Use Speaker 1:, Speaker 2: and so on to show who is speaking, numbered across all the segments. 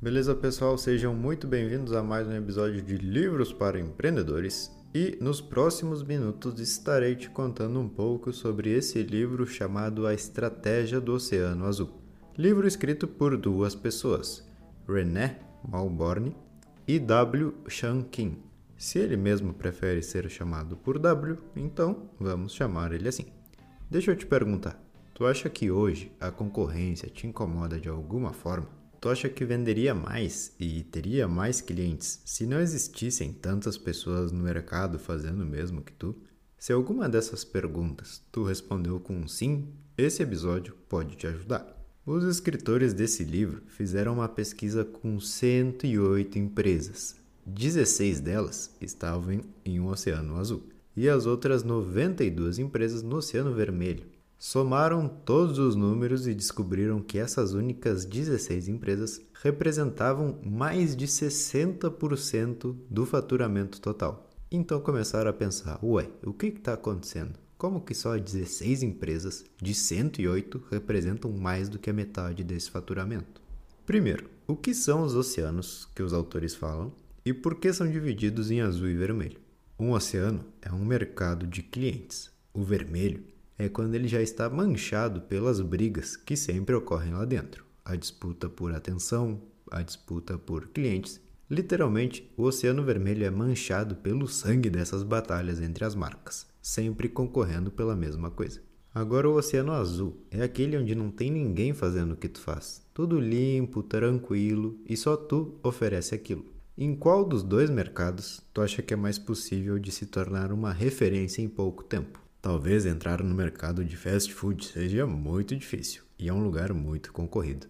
Speaker 1: Beleza, pessoal? Sejam muito bem-vindos a mais um episódio de Livros para Empreendedores. E nos próximos minutos estarei te contando um pouco sobre esse livro chamado A Estratégia do Oceano Azul. Livro escrito por duas pessoas, René Malborne e W. Chan Kim. Se ele mesmo prefere ser chamado por W, então vamos chamar ele assim. Deixa eu te perguntar, tu acha que hoje a concorrência te incomoda de alguma forma? Tu acha que venderia mais e teria mais clientes se não existissem tantas pessoas no mercado fazendo o mesmo que tu? Se alguma dessas perguntas tu respondeu com um sim, esse episódio pode te ajudar. Os escritores desse livro fizeram uma pesquisa com 108 empresas, 16 delas estavam em um oceano azul e as outras 92 empresas no oceano vermelho. Somaram todos os números e descobriram que essas únicas 16 empresas representavam mais de 60% do faturamento total. Então começaram a pensar: ué, o que está acontecendo? Como que só 16 empresas de 108 representam mais do que a metade desse faturamento? Primeiro, o que são os oceanos que os autores falam e por que são divididos em azul e vermelho? Um oceano é um mercado de clientes. O vermelho é quando ele já está manchado pelas brigas que sempre ocorrem lá dentro. A disputa por atenção, a disputa por clientes. Literalmente, o Oceano Vermelho é manchado pelo sangue dessas batalhas entre as marcas, sempre concorrendo pela mesma coisa. Agora, o Oceano Azul é aquele onde não tem ninguém fazendo o que tu faz. Tudo limpo, tranquilo e só tu oferece aquilo. Em qual dos dois mercados tu acha que é mais possível de se tornar uma referência em pouco tempo? Talvez entrar no mercado de fast food seja muito difícil e é um lugar muito concorrido.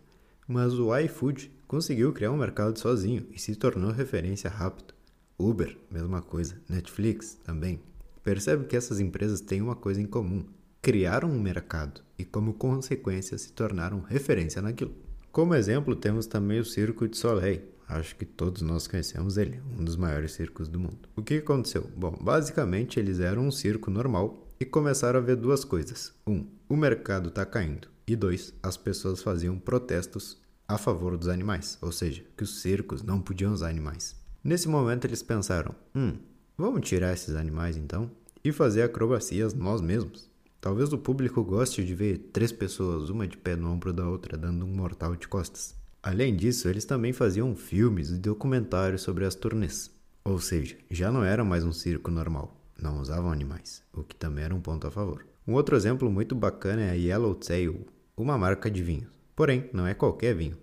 Speaker 1: Mas o iFood conseguiu criar um mercado sozinho e se tornou referência rápido. Uber, mesma coisa. Netflix também. Percebe que essas empresas têm uma coisa em comum: criaram um mercado e, como consequência, se tornaram referência naquilo. Como exemplo, temos também o Circo de Soleil, Acho que todos nós conhecemos ele, um dos maiores circos do mundo. O que aconteceu? Bom, basicamente eles eram um circo normal e começaram a ver duas coisas. Um, o mercado está caindo. E dois, as pessoas faziam protestos a favor dos animais, ou seja, que os circos não podiam usar animais. Nesse momento eles pensaram: hum, vamos tirar esses animais então e fazer acrobacias nós mesmos. Talvez o público goste de ver três pessoas, uma de pé no ombro da outra, dando um mortal de costas. Além disso, eles também faziam filmes e documentários sobre as turnês. Ou seja, já não era mais um circo normal, não usavam animais, o que também era um ponto a favor. Um outro exemplo muito bacana é a Yellowtail, uma marca de vinhos. Porém, não é qualquer vinho.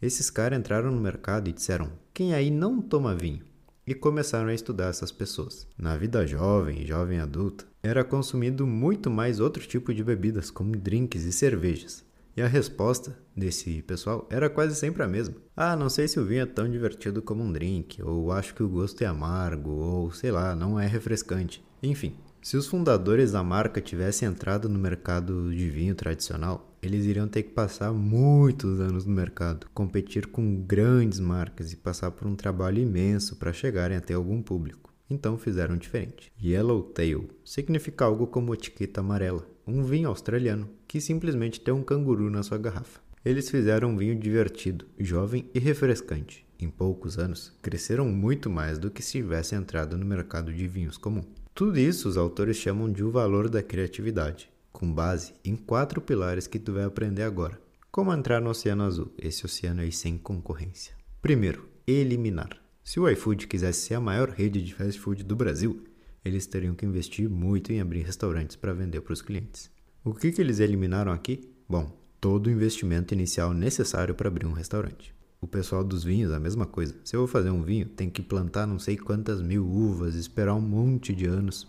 Speaker 1: Esses caras entraram no mercado e disseram: quem aí não toma vinho? E começaram a estudar essas pessoas. Na vida jovem jovem adulta, era consumido muito mais outro tipo de bebidas, como drinks e cervejas. E a resposta desse pessoal era quase sempre a mesma. Ah, não sei se o vinho é tão divertido como um drink, ou acho que o gosto é amargo, ou sei lá, não é refrescante. Enfim, se os fundadores da marca tivessem entrado no mercado de vinho tradicional, eles iriam ter que passar muitos anos no mercado, competir com grandes marcas e passar por um trabalho imenso para chegarem até algum público. Então fizeram diferente. Yellowtail significa algo como etiqueta amarela, um vinho australiano que simplesmente tem um canguru na sua garrafa. Eles fizeram um vinho divertido, jovem e refrescante. Em poucos anos, cresceram muito mais do que se tivessem entrado no mercado de vinhos comum. Tudo isso os autores chamam de o valor da criatividade, com base em quatro pilares que tu vai aprender agora. Como entrar no Oceano Azul, esse oceano aí sem concorrência. Primeiro, eliminar. Se o iFood quisesse ser a maior rede de fast food do Brasil, eles teriam que investir muito em abrir restaurantes para vender para os clientes. O que, que eles eliminaram aqui? Bom, todo o investimento inicial necessário para abrir um restaurante. O pessoal dos vinhos, a mesma coisa. Se eu vou fazer um vinho, tem que plantar não sei quantas mil uvas, esperar um monte de anos.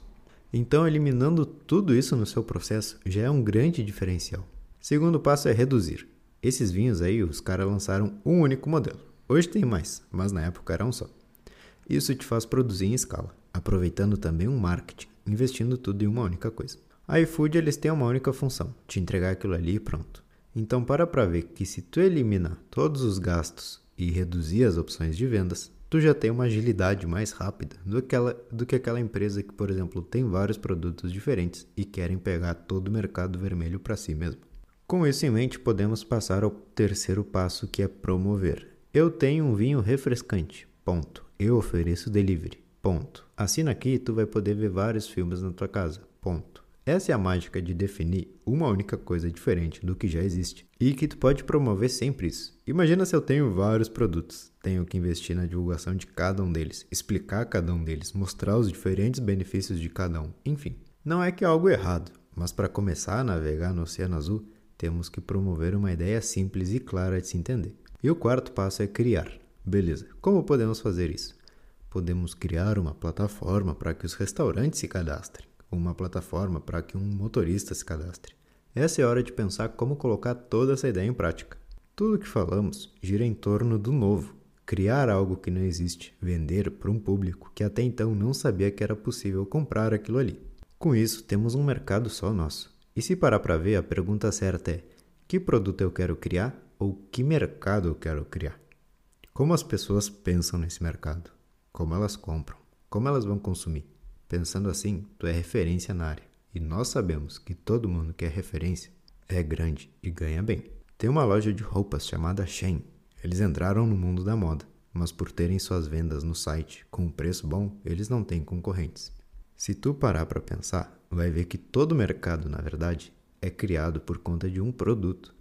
Speaker 1: Então, eliminando tudo isso no seu processo já é um grande diferencial. Segundo passo é reduzir. Esses vinhos aí, os caras lançaram um único modelo. Hoje tem mais, mas na época era um só. Isso te faz produzir em escala aproveitando também um marketing, investindo tudo em uma única coisa. A iFood eles têm uma única função, te entregar aquilo ali e pronto. Então para para ver que se tu eliminar todos os gastos e reduzir as opções de vendas, tu já tem uma agilidade mais rápida do que, do que aquela empresa que, por exemplo, tem vários produtos diferentes e querem pegar todo o mercado vermelho para si mesmo. Com isso em mente, podemos passar ao terceiro passo que é promover. Eu tenho um vinho refrescante. Ponto. Eu ofereço delivery. Ponto. Assina aqui e tu vai poder ver vários filmes na tua casa. Ponto. Essa é a mágica de definir uma única coisa diferente do que já existe e que tu pode promover sempre isso. Imagina se eu tenho vários produtos, tenho que investir na divulgação de cada um deles, explicar cada um deles, mostrar os diferentes benefícios de cada um, enfim. Não é que é algo errado, mas para começar a navegar no Oceano Azul, temos que promover uma ideia simples e clara de se entender. E o quarto passo é criar. Beleza, como podemos fazer isso? Podemos criar uma plataforma para que os restaurantes se cadastrem, uma plataforma para que um motorista se cadastre. Essa é a hora de pensar como colocar toda essa ideia em prática. Tudo o que falamos gira em torno do novo, criar algo que não existe, vender para um público que até então não sabia que era possível comprar aquilo ali. Com isso, temos um mercado só nosso. E se parar para ver, a pergunta certa é: que produto eu quero criar ou que mercado eu quero criar? Como as pessoas pensam nesse mercado? Como elas compram? Como elas vão consumir? Pensando assim, tu é referência na área. E nós sabemos que todo mundo que é referência é grande e ganha bem. Tem uma loja de roupas chamada Shein. Eles entraram no mundo da moda, mas por terem suas vendas no site com um preço bom, eles não têm concorrentes. Se tu parar para pensar, vai ver que todo mercado, na verdade, é criado por conta de um produto.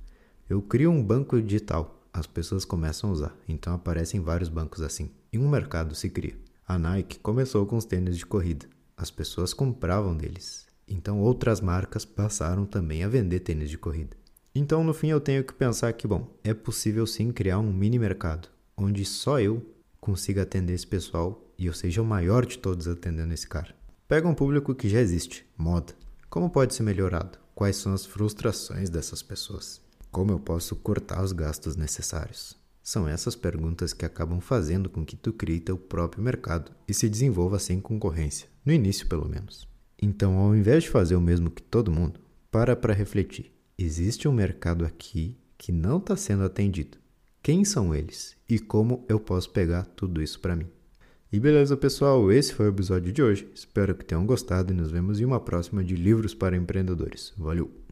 Speaker 1: Eu crio um banco digital, as pessoas começam a usar, então aparecem vários bancos assim, e um mercado se cria. A Nike começou com os tênis de corrida, as pessoas compravam deles, então outras marcas passaram também a vender tênis de corrida. Então no fim eu tenho que pensar que, bom, é possível sim criar um mini mercado, onde só eu consiga atender esse pessoal e eu seja o maior de todos atendendo esse cara. Pega um público que já existe, moda. Como pode ser melhorado? Quais são as frustrações dessas pessoas? Como eu posso cortar os gastos necessários? São essas perguntas que acabam fazendo com que tu crie teu próprio mercado e se desenvolva sem concorrência, no início pelo menos. Então, ao invés de fazer o mesmo que todo mundo, para para refletir. Existe um mercado aqui que não está sendo atendido. Quem são eles e como eu posso pegar tudo isso para mim? E beleza, pessoal, esse foi o episódio de hoje. Espero que tenham gostado e nos vemos em uma próxima de Livros para Empreendedores. Valeu!